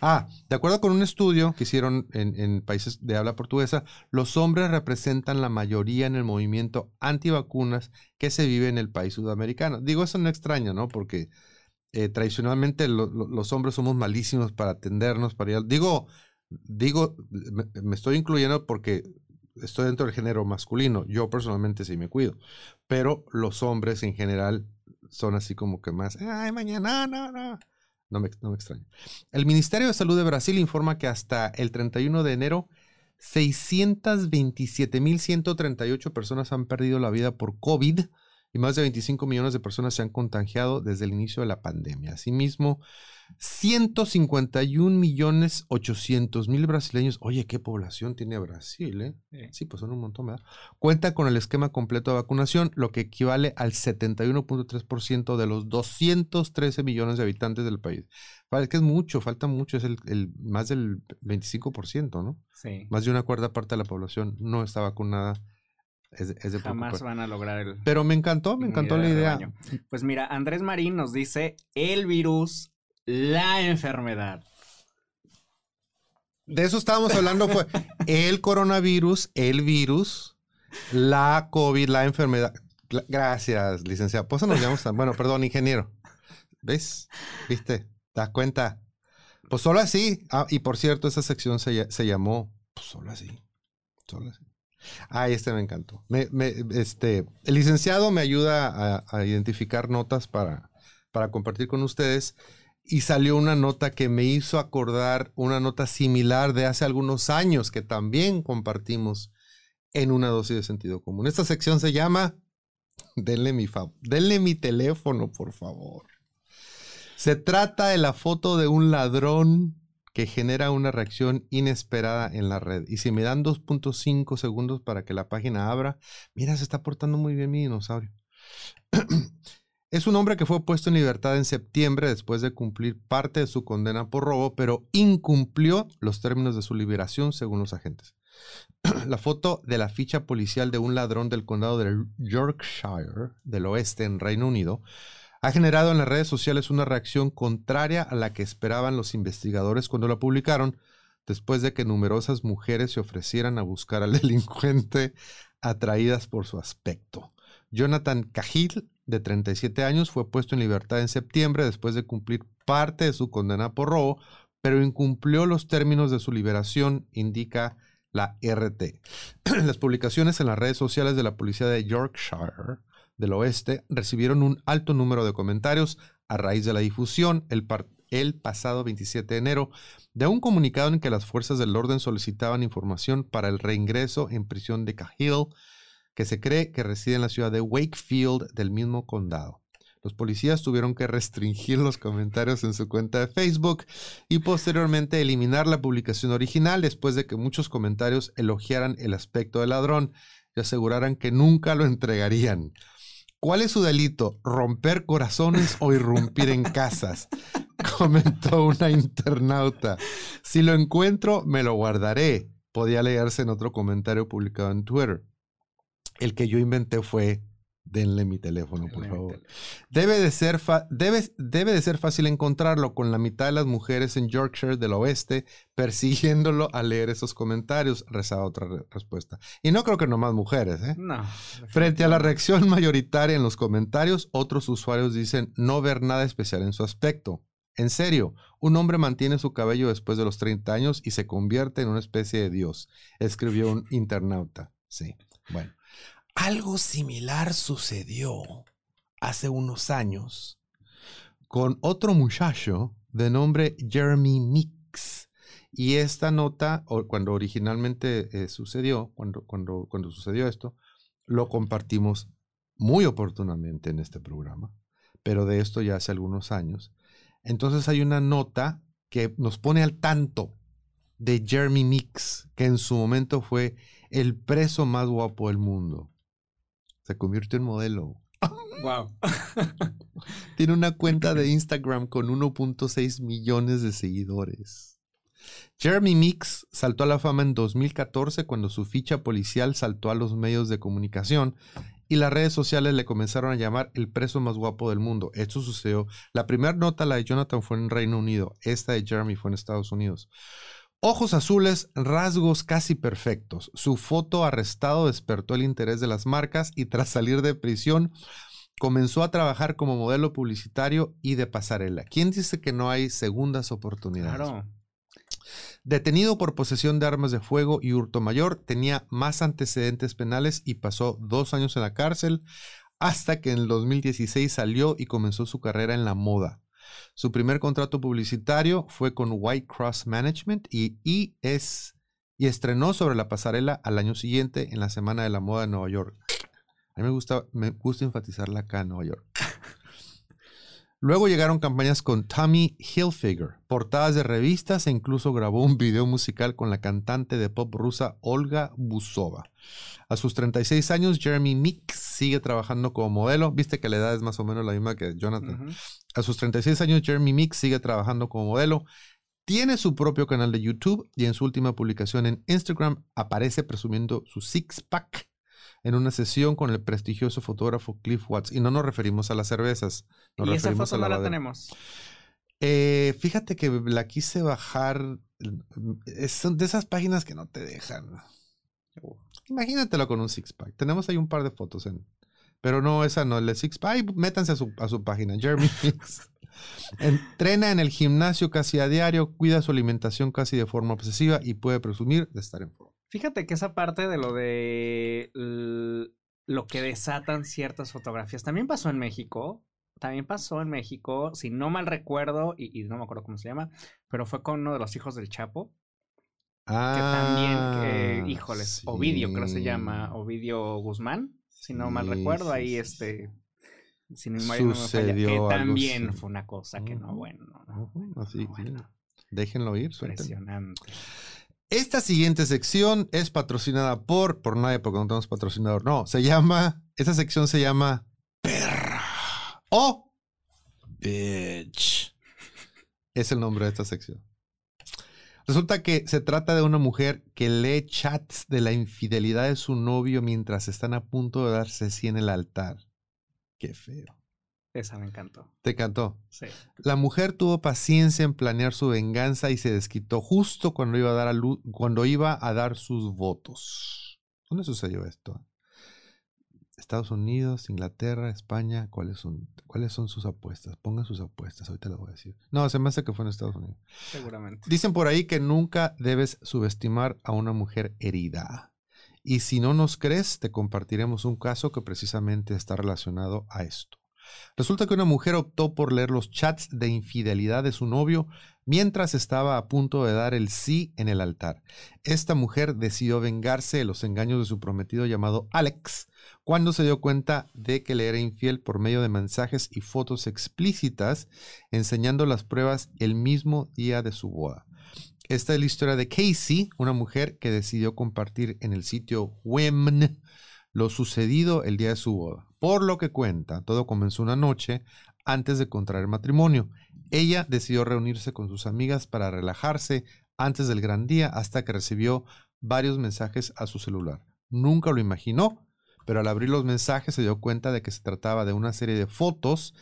Ah, de acuerdo con un estudio que hicieron en, en países de habla portuguesa, los hombres representan la mayoría en el movimiento antivacunas que se vive en el país sudamericano. Digo, eso no extraña, ¿no? Porque eh, tradicionalmente lo- lo- los hombres somos malísimos para atendernos, Digo, digo, me, me estoy incluyendo porque estoy dentro del género masculino. Yo personalmente sí me cuido. Pero los hombres en general son así como que más, ay, mañana, no, no. No me, extraña. El Ministerio de Salud de Brasil informa que hasta el 31 de enero, 627.138 personas han perdido la vida por COVID y más de 25 millones de personas se han contagiado desde el inicio de la pandemia. Asimismo, 151 millones 800 mil brasileños. Oye, ¿qué población tiene Brasil? Eh? Sí. Sí, pues son un montón, ¿verdad? Cuenta con el esquema completo de vacunación, lo que equivale al 71.3% de los 213 millones de habitantes del país. Vale, Es que es mucho, falta mucho, es el, el- más del 25%, ¿no? Sí. Más de una cuarta parte de la población no está vacunada. Es, de- es de Jamás van a lograr el. Pero me encantó, me encantó la idea. Pues mira, Andrés Marín nos dice el virus, la enfermedad. De eso estábamos hablando, fue el coronavirus, el virus, la COVID, la enfermedad. Gracias, licenciado. Pues nos llamamos tan- Bueno, perdón, ingeniero. ¿Ves? ¿Viste? ¿Te das cuenta? Pues solo así. Ah, y por cierto, esa sección se, se llamó pues solo así. Solo así. Ay, este me encantó. Me- este, el licenciado me ayuda a, a identificar notas para, para compartir con ustedes y salió una nota que me hizo acordar una nota similar de hace algunos años que también compartimos en una dosis de sentido común. Esta sección se llama Denle mi, fa- mi teléfono, por favor. Se trata de la foto de un ladrón que genera una reacción inesperada en la red. Y si me dan 2.5 segundos para que la página abra, mira, se está portando muy bien mi dinosaurio. Es un hombre que fue puesto en libertad en septiembre después de cumplir parte de su condena por robo, pero incumplió los términos de su liberación según los agentes. La foto de la ficha policial de un ladrón del condado de Yorkshire, del oeste, en Reino Unido, ha generado en las redes sociales una reacción contraria a la que esperaban los investigadores cuando la publicaron, después de que numerosas mujeres se ofrecieran a buscar al delincuente atraídas por su aspecto. Jonathan Cahill, de 37 años, fue puesto en libertad en septiembre después de cumplir parte de su condena por robo, pero incumplió los términos de su liberación, indica la RT. Las publicaciones en las redes sociales de la policía de Yorkshire del oeste recibieron un alto número de comentarios a raíz de la difusión el, el pasado 27 de enero de un comunicado en que las fuerzas del orden solicitaban información para el reingreso en prisión de Cahill, que se cree que reside en la ciudad de Wakefield del mismo condado. Los policías tuvieron que restringir los comentarios en su cuenta de Facebook y posteriormente eliminar la publicación original después de que muchos comentarios elogiaran el aspecto del ladrón y aseguraran que nunca lo entregarían. ¿Cuál es su delito? ¿Romper corazones o irrumpir en casas? Comentó una internauta. Si lo encuentro, me lo guardaré. Podía leerse en otro comentario publicado en Twitter. El que yo inventé fue, denle mi teléfono, por favor. Debe de, ser debe, debe de ser fácil encontrarlo con la mitad de las mujeres en Yorkshire del oeste persiguiéndolo a leer esos comentarios, rezaba otra respuesta. Y no creo que no más mujeres, ¿eh? No. Frente a la reacción mayoritaria en los comentarios, otros usuarios dicen no ver nada especial en su aspecto. En serio, un hombre mantiene su cabello después de los 30 años y se convierte en una especie de dios, escribió un internauta. Sí, bueno. Algo similar sucedió hace unos años con otro muchacho de nombre Jeremy Mix. Y esta nota, cuando originalmente eh, sucedió, cuando, cuando, cuando sucedió esto, lo compartimos muy oportunamente en este programa, pero de esto ya hace algunos años. Entonces hay una nota que nos pone al tanto de Jeremy Mix, que en su momento fue el preso más guapo del mundo. Se convirtió en modelo. Wow. Tiene una cuenta de Instagram con 1.6 millones de seguidores. Jeremy Mix saltó a la fama en 2014 cuando su ficha policial saltó a los medios de comunicación y las redes sociales le comenzaron a llamar el preso más guapo del mundo. Esto sucedió. La primera nota, la de Jonathan, fue en Reino Unido. Esta de Jeremy fue en Estados Unidos. Ojos azules, rasgos casi perfectos. Su foto arrestado despertó el interés de las marcas y tras salir de prisión comenzó a trabajar como modelo publicitario y de pasarela. ¿Quién dice que no hay segundas oportunidades? Claro. Detenido por posesión de armas de fuego y hurto mayor, tenía más antecedentes penales y pasó dos años en la cárcel hasta que en el 2016 salió y comenzó su carrera en la moda. Su primer contrato publicitario fue con White Cross Management y, es, y estrenó sobre la pasarela al año siguiente en la Semana de la Moda de Nueva York. A mí me gusta, me gusta enfatizarla acá en Nueva York. Luego llegaron campañas con Tommy Hilfiger, portadas de revistas e incluso grabó un video musical con la cantante de pop rusa Olga Busova. A sus 36 años, Jeremy Mix sigue trabajando como modelo. Viste que la edad es más o menos la misma que Jonathan. A sus 36 años, Jeremy Mix sigue trabajando como modelo. Tiene su propio canal de YouTube y en su última publicación en Instagram aparece presumiendo su six-pack en una sesión con el prestigioso fotógrafo Cliff Watts. Y no nos referimos a las cervezas. Nos y esa referimos foto a la no la tenemos. Eh, fíjate que la quise bajar. es- son de esas páginas que no te dejan. Imagínatelo con un six-pack. Tenemos ahí un par de fotos en. Pero no, esa no, six-pack. Ay, Métanse a su, a su página, Jeremy. Entrena en el gimnasio casi a diario, cuida su alimentación casi de forma obsesiva y puede presumir de estar en forma. Fíjate que esa parte de lo de lo que desatan ciertas fotografías también pasó en México. También pasó en México, si no mal recuerdo, y, y no me acuerdo cómo se llama, pero fue con uno de los hijos del Chapo. Que también, que, Ah, híjoles, Ovidio creo se llama. Ovidio Guzmán, si no mal Sí, recuerdo, sí, ahí sí, este, si mi no me falla, Sucedió que también así. fue una cosa que no, bueno, no, ujú, bueno, no, Déjenlo ir, impresionante. Esta siguiente sección es patrocinada por, por nadie, porque no tenemos patrocinador. No, se llama, esta sección se llama Perra o Bitch. Es el nombre de esta sección. Resulta que se trata de una mujer que lee chats de la infidelidad de su novio mientras están a punto de darse así en el altar. Qué feo. Esa me encantó. ¿Te cantó? Sí. La mujer tuvo paciencia en planear su venganza y se desquitó justo cuando iba a dar, a luz, cuando iba a dar sus votos. ¿Dónde sucedió esto? Estados Unidos, Inglaterra, España. ¿Cuáles son, ¿Cuáles son sus apuestas? Pongan sus apuestas, ahorita les voy a decir. No, se me hace que fue en Estados Unidos. Seguramente. Dicen por ahí que nunca debes subestimar a una mujer herida. Y si no nos crees, te compartiremos un caso que precisamente está relacionado a esto. Resulta que una mujer optó por leer los chats de infidelidad de su novio mientras estaba a punto de dar el sí en el altar. Esta mujer decidió vengarse de los engaños de su prometido llamado Alex, cuando se dio cuenta de que le era infiel por medio de mensajes y fotos explícitas, enseñando las pruebas el mismo día de su boda. Esta es la historia de Casey, una mujer que decidió compartir en el sitio WEMN lo sucedido el día de su boda. Por lo que cuenta, todo comenzó una noche antes de contraer matrimonio. Ella decidió reunirse con sus amigas para relajarse antes del gran día hasta que recibió varios mensajes a su celular. Nunca lo imaginó, pero al abrir los mensajes se dio cuenta de que se trataba de una serie de fotos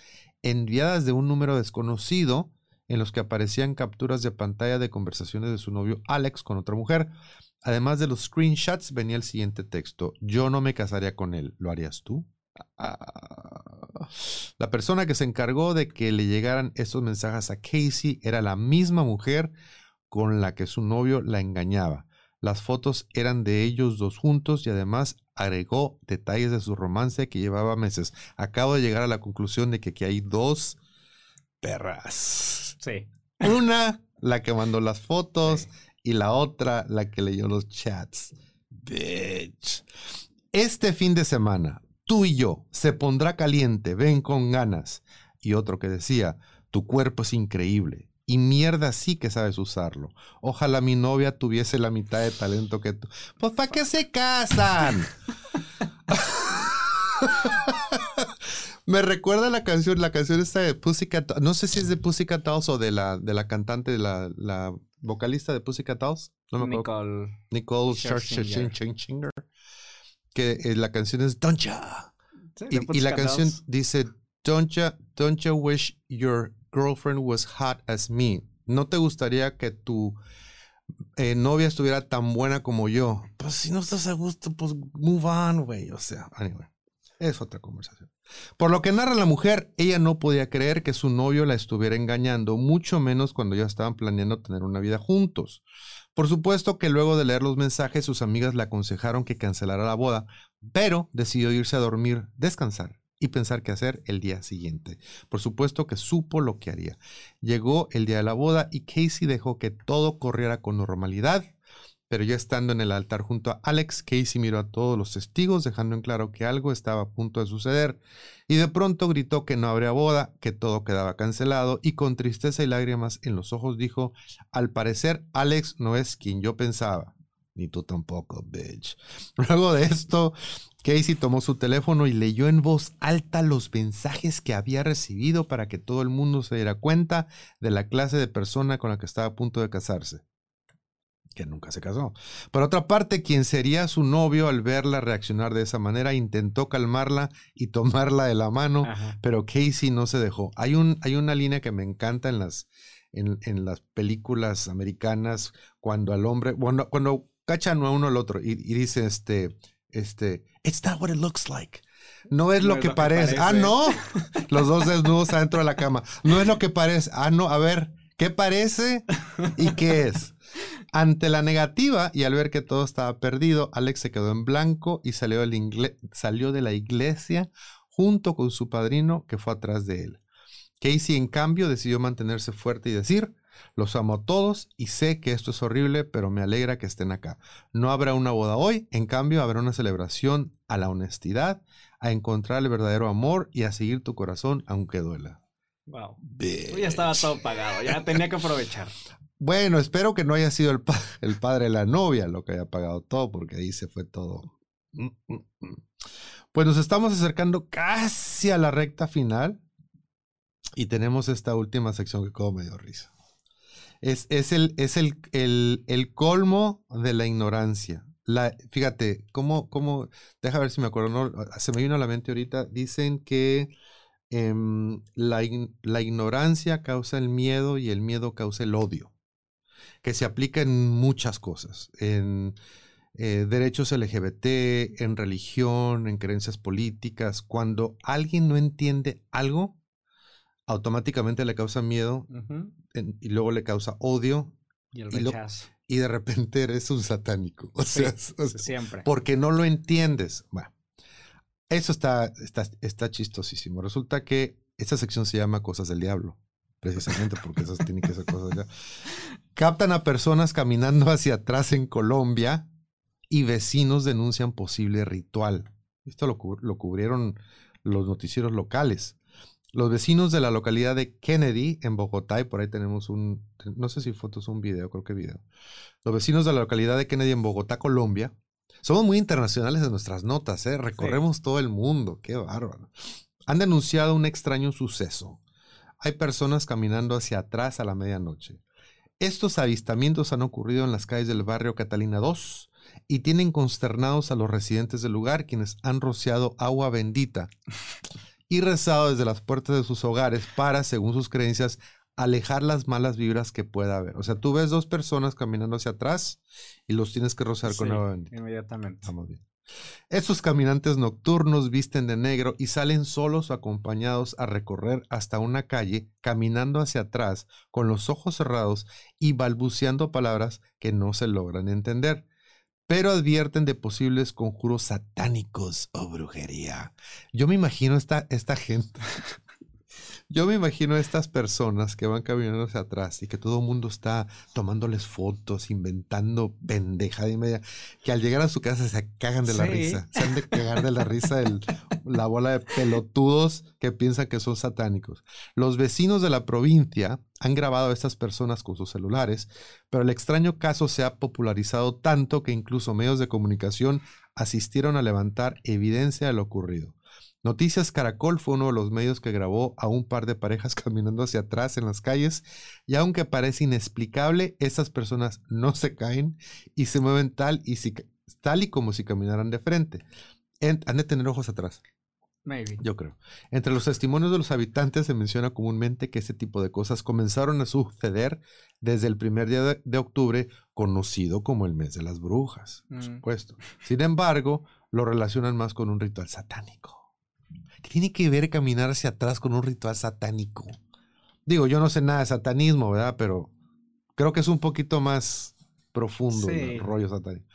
enviadas de un número desconocido en los que aparecían capturas de pantalla de conversaciones de su novio Alex con otra mujer. Además de los screenshots venía el siguiente texto. Yo no me casaría con él. ¿Lo harías tú? Ah. La persona que se encargó de que le llegaran estos mensajes a Casey era la misma mujer con la que su novio la engañaba. Las fotos eran de ellos dos juntos y además agregó detalles de su romance que llevaba meses. Acabo de llegar a la conclusión de que aquí hay dos perras. Sí. Una, la que mandó las fotos, y la otra, la que leyó los chats. Bitch. Este fin de semana, tú y yo, se pondrá caliente, ven con ganas. Y otro que decía, tu cuerpo es increíble. Y mierda sí que sabes usarlo. Ojalá mi novia tuviese la mitad de talento que tú. Pues ¿para qué se casan? Me recuerda la canción, la canción esta de Pussycat, no sé si es de Pussycat Dolls o de la, de la cantante, la, la vocalista de Pussycat Dolls. No me acuerdo. Nicole. Nicole Scherzinger. Que eh, la canción es. Sí, de Y, y la canción dice don't ya wish your girlfriend was hot as me. ¿No te gustaría que tu eh, novia estuviera tan buena como yo? Pues si no estás a gusto, pues move on, güey. O sea, anyway. Es otra conversación. Por lo que narra la mujer, ella no podía creer que su novio la estuviera engañando, mucho menos cuando ya estaban planeando tener una vida juntos. Por supuesto que luego de leer los mensajes, sus amigas le aconsejaron que cancelara la boda, pero decidió irse a dormir, descansar y pensar qué hacer el día siguiente. Por supuesto que supo lo que haría. Llegó el día de la boda y Casey dejó que todo corriera con normalidad. Pero ya estando en el altar junto a Alex, Casey miró a todos los testigos, dejando en claro que algo estaba a punto de suceder, y de pronto gritó que no habría boda, que todo quedaba cancelado, y con tristeza y lágrimas en los ojos dijo, al parecer Alex no es quien yo pensaba. Ni tú tampoco, bitch. Luego de esto, Casey tomó su teléfono y leyó en voz alta los mensajes que había recibido para que todo el mundo se diera cuenta de la clase de persona con la que estaba a punto de casarse que nunca se casó. Por otra parte, quien sería su novio al verla reaccionar de esa manera, intentó calmarla y tomarla de la mano, Ajá. pero Casey no se dejó. Hay, un, hay una línea que me encanta en las, en, en las películas americanas, cuando al hombre, cuando, cuando cachan a uno al otro y, y dice este, este, it's not what it looks like. No es No lo es que lo que parece. Ah, parece. no. Los dos desnudos adentro de la cama. No es lo que parece. Ah, no. A ver, ¿qué parece y qué es? Ante la negativa y al ver que todo estaba perdido, Alex se quedó en blanco y salió, del ingle- salió de la iglesia junto con su padrino que fue atrás de él. Casey, en cambio, decidió mantenerse fuerte y decir, los amo a todos y sé que esto es horrible, pero me alegra que estén acá. No habrá una boda hoy, en cambio habrá una celebración a la honestidad, a encontrar el verdadero amor y a seguir tu corazón aunque duela. Wow. Ya estaba todo pagado, ya tenía que aprovechar. Bueno, espero que no haya sido el, pa- el padre de la novia lo que haya pagado todo, porque ahí se fue todo. Mm, mm, mm. Pues nos estamos acercando casi a la recta final y tenemos esta última sección que como me dio risa. Es, es, el, es el, el, el colmo de la ignorancia. Fíjate, cómo, cómo, deja ver si me acuerdo, ¿no? se me vino a la mente ahorita, dicen que em, la, la ignorancia causa el miedo y el miedo causa el odio, que se aplica en muchas cosas, en eh, derechos LGBT, en religión, en creencias políticas. Cuando alguien no entiende algo, automáticamente le causa miedo en- y luego le causa odio Y el Y lo- rechazo. y de repente eres un satánico. O Sí, sea, o sea, Siempre. porque no lo entiendes. Bueno, Eso está, está, está chistosísimo. Resulta que esta sección se llama Cosas del Diablo, precisamente porque esas tienen que ser cosas diablo. Captan a personas caminando hacia atrás en Colombia y vecinos denuncian posible ritual. Esto lo, lo cubrieron los noticieros locales. Los vecinos de la localidad de Kennedy, en Bogotá, y por ahí tenemos un, no sé si fotos o un video, creo que video. Los vecinos de la localidad de Kennedy, en Bogotá, Colombia. Somos muy internacionales en nuestras notas, ¿eh? Recorremos todo el mundo, qué bárbaro. Han denunciado un extraño suceso. Hay personas caminando hacia atrás a la medianoche. Estos avistamientos han ocurrido en las calles del barrio Catalina 2 y tienen consternados a los residentes del lugar quienes han rociado agua bendita y rezado desde las puertas de sus hogares para, según sus creencias, alejar las malas vibras que pueda haber. O sea, tú ves dos personas caminando hacia atrás y los tienes que rociar con agua bendita. Inmediatamente. Vamos bien. Estos caminantes nocturnos visten de negro y salen solos o acompañados a recorrer hasta una calle, caminando hacia atrás, con los ojos cerrados y balbuceando palabras que no se logran entender pero advierten de posibles conjuros satánicos o brujería. Yo me imagino esta, esta gente. Yo me imagino a estas personas que van caminando hacia atrás y que todo el mundo está tomándoles fotos, inventando pendeja y media, que al llegar a su casa se cagan de la risa. Se han de cagar de la risa el, la bola de pelotudos que piensan que son satánicos. Los vecinos de la provincia han grabado a estas personas con sus celulares, pero el extraño caso se ha popularizado tanto que incluso medios de comunicación asistieron a levantar evidencia de lo ocurrido. Noticias Caracol fue uno de los medios que grabó a un par de parejas caminando hacia atrás en las calles y aunque parece inexplicable, estas personas no se caen y se mueven tal y, tal y como si caminaran de frente. han de tener ojos atrás. Maybe. Yo creo. Entre los testimonios de los habitantes se menciona comúnmente que este tipo de cosas comenzaron a suceder desde el primer día de, octubre, conocido como el mes de las brujas, por mm. supuesto. Sin embargo, lo relacionan más con un ritual satánico. ¿Qué tiene que ver caminar hacia atrás con un ritual satánico? Digo, yo no sé nada de satanismo, ¿verdad? Pero creo que es un poquito más profundo el rollo satánico.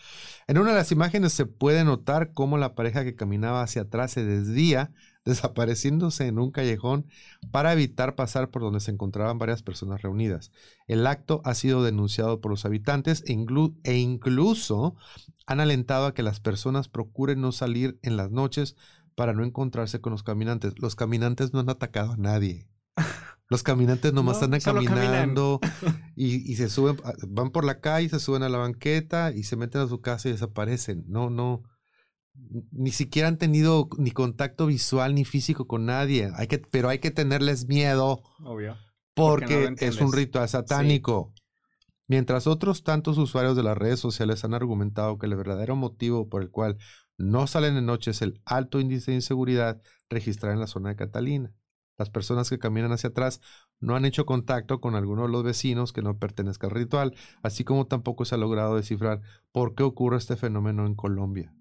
En una de las imágenes se puede notar cómo la pareja que caminaba hacia atrás se desvía, desapareciéndose en un callejón para evitar pasar por donde se encontraban varias personas reunidas. El acto ha sido denunciado por los habitantes e, e incluso han alentado a que las personas procuren no salir en las noches para no encontrarse con los caminantes. Los caminantes no han atacado a nadie. Los caminantes nomás están caminando y, se suben, ah, van por la calle, se suben a la banqueta y se meten a su casa y desaparecen. No, no. Ni siquiera han tenido ni contacto visual ni físico con nadie. Hay que, pero hay que tenerles miedo. Obvio. Porque, es un ritual satánico. Mientras otros tantos usuarios de las redes sociales han argumentado que el verdadero motivo por el cual no salen de noche es el alto índice de inseguridad registrado en la zona de Catalina. Las personas que caminan hacia atrás no han hecho contacto con alguno de los vecinos que no pertenezca al ritual, así como tampoco se ha logrado descifrar por qué ocurre este fenómeno en Colombia.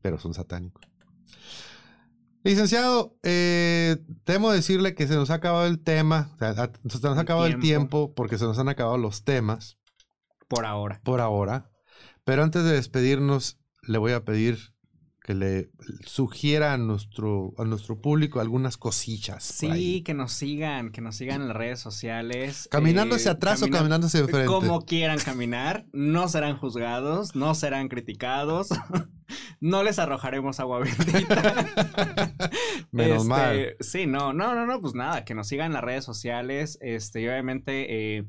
Pero son satánicos. Licenciado, eh, temo decirle que se nos ha acabado el tema, se nos ha acabado el tiempo porque se nos han acabado los temas. Por ahora. Por ahora. Pero antes de despedirnos, le voy a pedir que le sugiera a nuestro, a nuestro público algunas cosillas. Sí, que nos sigan, que nos sigan en las redes sociales. Caminando hacia eh, atrás o caminando hacia enfrente. Como quieran caminar, no serán juzgados, no serán criticados, no les arrojaremos agua bendita. Menos este, mal. Sí, no, no, no, no, pues nada, que nos sigan en las redes sociales, este, y obviamente... Eh,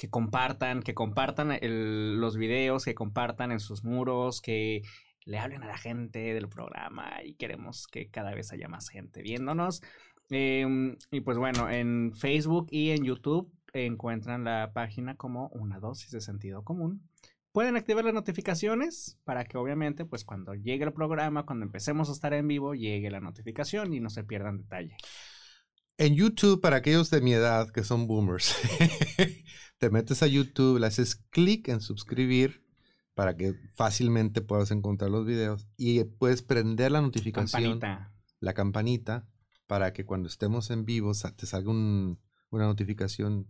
que compartan, que compartan los videos, que compartan en sus muros, que le hablen a la gente del programa y queremos que cada vez haya más gente viéndonos. Em, y pues bueno, en Facebook y en YouTube encuentran la página como una dosis de sentido común. Pueden activar las notificaciones para que obviamente pues cuando llegue el programa, cuando empecemos a estar en vivo, llegue la notificación y no se pierdan detalle. En YouTube, para aquellos de mi edad que son boomers, te metes a YouTube, le haces clic en suscribir para que fácilmente puedas encontrar los videos y puedes prender la notificación, la campanita, para que cuando estemos en vivo te salga una notificación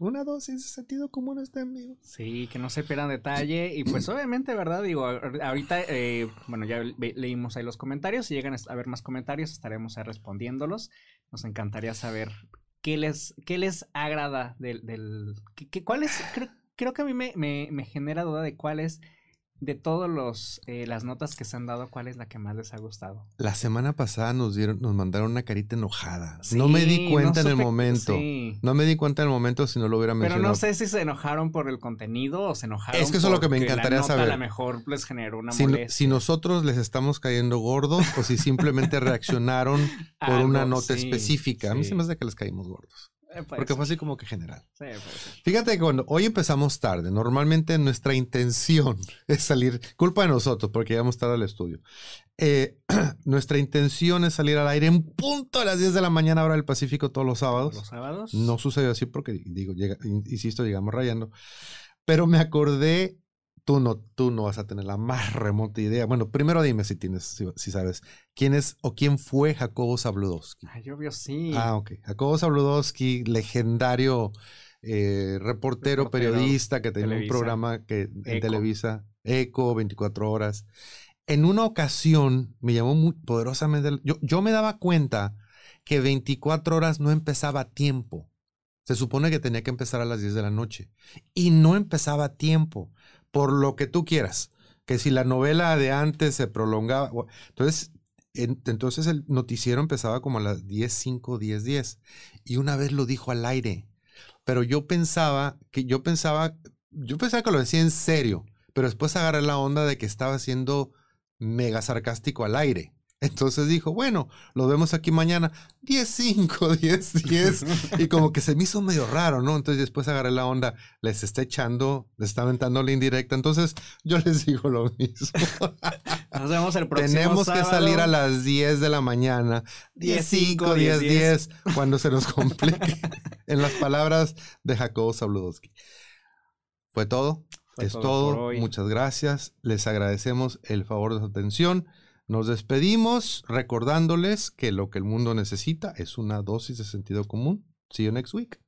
Una dosis de sentido común está en vivo. Sí, que no se pierdan detalle. Y pues obviamente, ¿verdad? Digo, ahorita, eh, bueno, ya leímos ahí los comentarios. Si llegan a ver más comentarios, estaremos ahí respondiéndolos. Nos encantaría saber qué les, qué les agrada del... del cuál es, creo, creo, que a mí me, me, me genera duda de cuál es de todos los eh, las notas que se han dado, ¿cuál es la que más les ha gustado? La semana pasada nos dieron, nos mandaron una carita enojada. no me di cuenta en el momento. No me di cuenta en el momento si no lo hubiera mencionado. Pero no sé si se enojaron por el contenido o se enojaron. Es que eso es lo que me encantaría saber. A lo mejor les generó una si, molestia. si nosotros les estamos cayendo gordos o si simplemente reaccionaron por una nota específica. A mí se me hace que les caímos gordos. Porque fue así como que general. Fíjate que cuando hoy empezamos tarde, normalmente nuestra intención es salir, culpa de nosotros, porque llegamos tarde al estudio. Eh, nuestra intención es salir al aire en punto a las 10 de la mañana, hora del Pacífico, todos los sábados. Los sábados. No sucedió así porque, digo, insisto, llegamos rayando. Pero me acordé tú no, tú no vas a tener la más remota idea. Bueno, primero dime si tienes, si, sabes, quién es o quién fue Jacobo Zabludowski. Ah, yo veo sí. Ah, ok. Jacobo Zabludowski, legendario eh, reportero, periodista que tenía un programa que, en Televisa, Eco, 24 horas. En una ocasión me llamó muy poderosamente. Yo, yo me daba cuenta que 24 horas no empezaba a tiempo. Se supone que tenía que empezar a las 10 de la noche. Y no empezaba a tiempo por lo que tú quieras. Que si la novela de antes se prolongaba. Entonces, entonces el noticiero empezaba como a las 10, 5, 10, 10. Y una vez lo dijo al aire. Pero yo pensaba que yo pensaba, yo pensaba que lo decía en serio. Pero después agarré la onda de que estaba siendo mega sarcástico al aire. Entonces dijo, bueno, lo vemos aquí mañana, 10, 5, 10, 10. y como que se me hizo medio raro, ¿no? Entonces después agarré la onda, les está echando, les está aventando la indirecta. Entonces yo les digo lo mismo. Nos vemos el próximo Tenemos que salir a las 10 de la mañana, 10, 5, 10, 10, cuando se nos complique. en las palabras de Jacobo Zabludowski. ¿Fue todo? es todo. Muchas gracias. Les agradecemos el favor de su atención. Nos despedimos recordándoles que lo que el mundo necesita es una dosis de sentido común. See you next week.